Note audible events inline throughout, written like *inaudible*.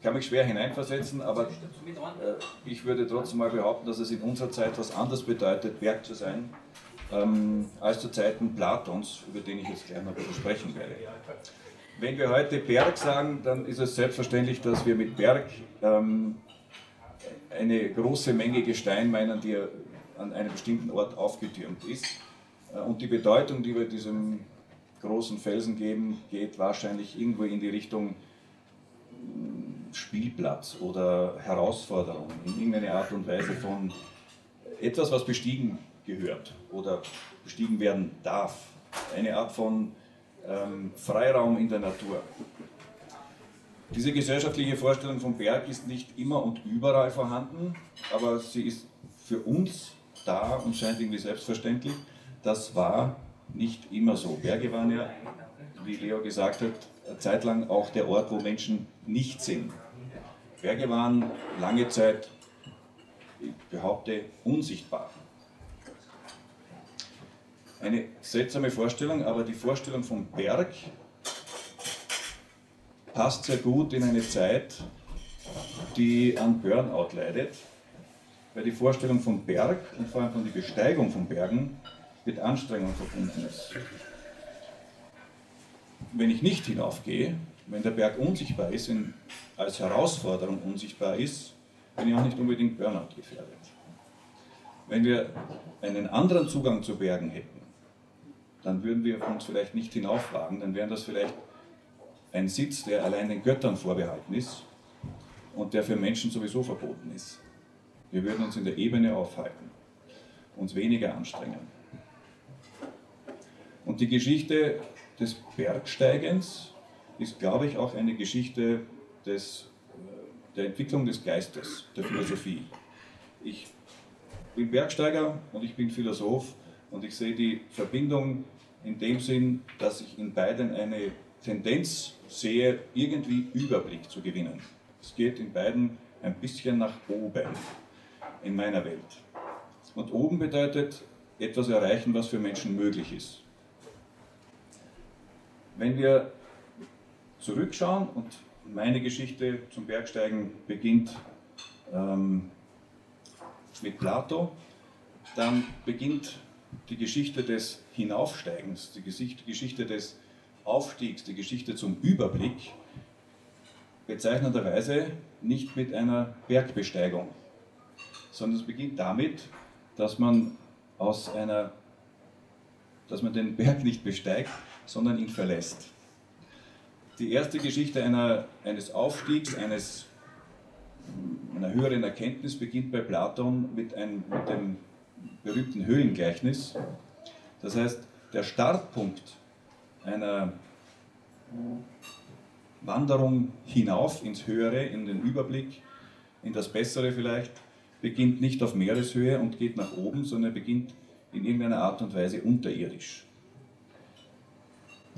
Ich kann mich schwer hineinversetzen, aber äh, ich würde trotzdem mal behaupten, dass es in unserer Zeit was anderes bedeutet, Berg zu sein, ähm, als zu Zeiten Platons, über den ich jetzt gleich noch sprechen werde. Wenn wir heute Berg sagen, dann ist es selbstverständlich, dass wir mit Berg ähm, eine große Menge Gestein meinen, die an einem bestimmten Ort aufgetürmt ist. Äh, und die Bedeutung, die wir diesem großen Felsen geben, geht wahrscheinlich irgendwo in die Richtung Spielplatz oder Herausforderung in irgendeine Art und Weise von etwas, was bestiegen gehört oder bestiegen werden darf. Eine Art von ähm, Freiraum in der Natur. Diese gesellschaftliche Vorstellung vom Berg ist nicht immer und überall vorhanden, aber sie ist für uns da und scheint irgendwie selbstverständlich. Das war nicht immer so. Berge waren ja, wie Leo gesagt hat, Zeit lang auch der Ort, wo Menschen nicht sind. Berge waren lange Zeit, ich behaupte, unsichtbar. Eine seltsame Vorstellung, aber die Vorstellung vom Berg passt sehr gut in eine Zeit, die an Burnout leidet, weil die Vorstellung vom Berg und vor allem von der Besteigung von Bergen mit Anstrengung verbunden ist. Wenn ich nicht hinaufgehe, wenn der Berg unsichtbar ist, in, als Herausforderung unsichtbar ist, bin ich auch nicht unbedingt Burnout gefährdet. Wenn wir einen anderen Zugang zu Bergen hätten, dann würden wir uns vielleicht nicht hinaufwagen, dann wäre das vielleicht ein Sitz, der allein den Göttern vorbehalten ist und der für Menschen sowieso verboten ist. Wir würden uns in der Ebene aufhalten, uns weniger anstrengen. Und die Geschichte des Bergsteigens ist, glaube ich, auch eine Geschichte des, äh, der Entwicklung des Geistes, der Philosophie. Ich bin Bergsteiger und ich bin Philosoph und ich sehe die Verbindung in dem Sinn, dass ich in beiden eine Tendenz sehe, irgendwie Überblick zu gewinnen. Es geht in beiden ein bisschen nach oben in meiner Welt. Und oben bedeutet etwas erreichen, was für Menschen möglich ist. Wenn wir zurückschauen und meine Geschichte zum Bergsteigen beginnt ähm, mit Plato, dann beginnt die Geschichte des Hinaufsteigens, die Geschichte des Aufstiegs, die Geschichte zum Überblick, bezeichnenderweise nicht mit einer Bergbesteigung, sondern es beginnt damit, dass man aus einer, dass man den Berg nicht besteigt, sondern ihn verlässt die erste Geschichte einer, eines Aufstiegs, eines, einer höheren Erkenntnis beginnt bei Platon mit, ein, mit dem berühmten Höhlengleichnis. Das heißt, der Startpunkt einer Wanderung hinauf ins Höhere, in den Überblick, in das Bessere vielleicht, beginnt nicht auf Meereshöhe und geht nach oben, sondern beginnt in irgendeiner Art und Weise unterirdisch.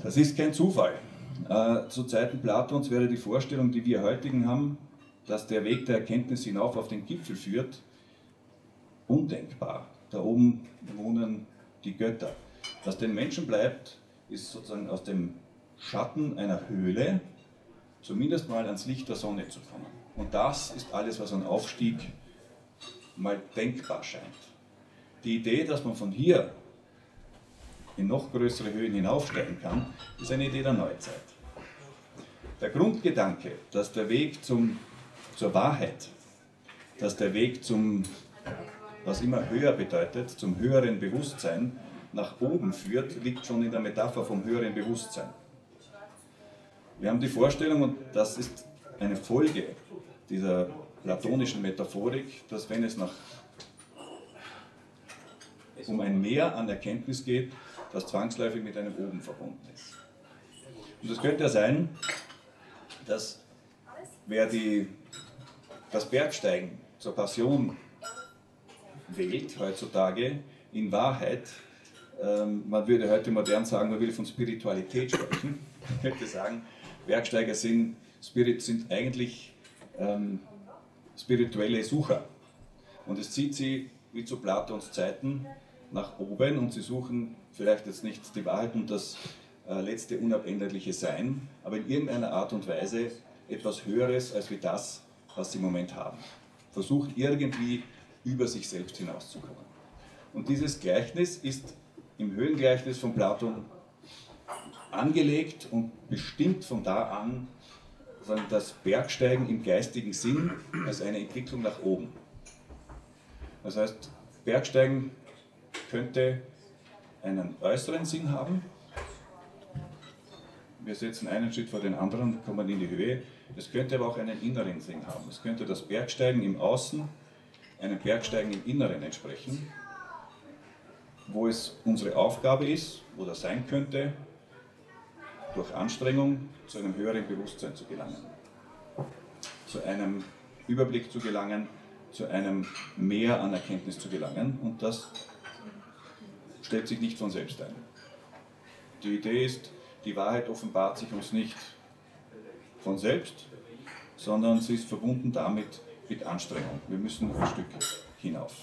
Das ist kein Zufall. Äh, zu Zeiten Platons wäre die Vorstellung, die wir heutigen haben, dass der Weg der Erkenntnis hinauf auf den Gipfel führt, undenkbar. Da oben wohnen die Götter. Was den Menschen bleibt, ist sozusagen aus dem Schatten einer Höhle zumindest mal ans Licht der Sonne zu kommen. Und das ist alles, was an Aufstieg mal denkbar scheint. Die Idee, dass man von hier in noch größere Höhen hinaufsteigen kann, ist eine Idee der Neuzeit. Der Grundgedanke, dass der Weg zum, zur Wahrheit, dass der Weg zum, was immer höher bedeutet, zum höheren Bewusstsein nach oben führt, liegt schon in der Metapher vom höheren Bewusstsein. Wir haben die Vorstellung, und das ist eine Folge dieser platonischen Metaphorik, dass wenn es nach, um ein Mehr an Erkenntnis geht, das zwangsläufig mit einem Oben verbunden ist. Und es könnte ja sein, dass wer die, das Bergsteigen zur Passion wählt heutzutage, in Wahrheit, ähm, man würde heute modern sagen, man will von Spiritualität sprechen. *laughs* Ich könnte sagen, Bergsteiger sind, Spirit, sind eigentlich ähm, spirituelle Sucher. Und es zieht sie, wie zu Platons Zeiten, nach oben und sie suchen vielleicht jetzt nicht die Wahrheit und das äh, letzte unabänderliche Sein, aber in irgendeiner Art und Weise etwas Höheres als wie das, was sie im Moment haben. Versucht irgendwie über sich selbst hinauszukommen. Und dieses Gleichnis ist im Höhengleichnis von Platon angelegt und bestimmt von da an das Bergsteigen im geistigen Sinn als eine Entwicklung nach oben. Das heißt, Bergsteigen könnte einen äußeren Sinn haben. Wir setzen einen Schritt vor den anderen, kommen in die Höhe. Es könnte aber auch einen inneren Sinn haben. Es könnte das Bergsteigen im Außen einem Bergsteigen im Inneren entsprechen, wo es unsere Aufgabe ist oder sein könnte, durch Anstrengung zu einem höheren Bewusstsein zu gelangen, zu einem Überblick zu gelangen, zu einem Mehr an Erkenntnis zu gelangen und das stellt sich nicht von selbst ein. Die Idee ist, die Wahrheit offenbart sich uns nicht von selbst, sondern sie ist verbunden damit mit Anstrengung. Wir müssen ein Stück hinauf.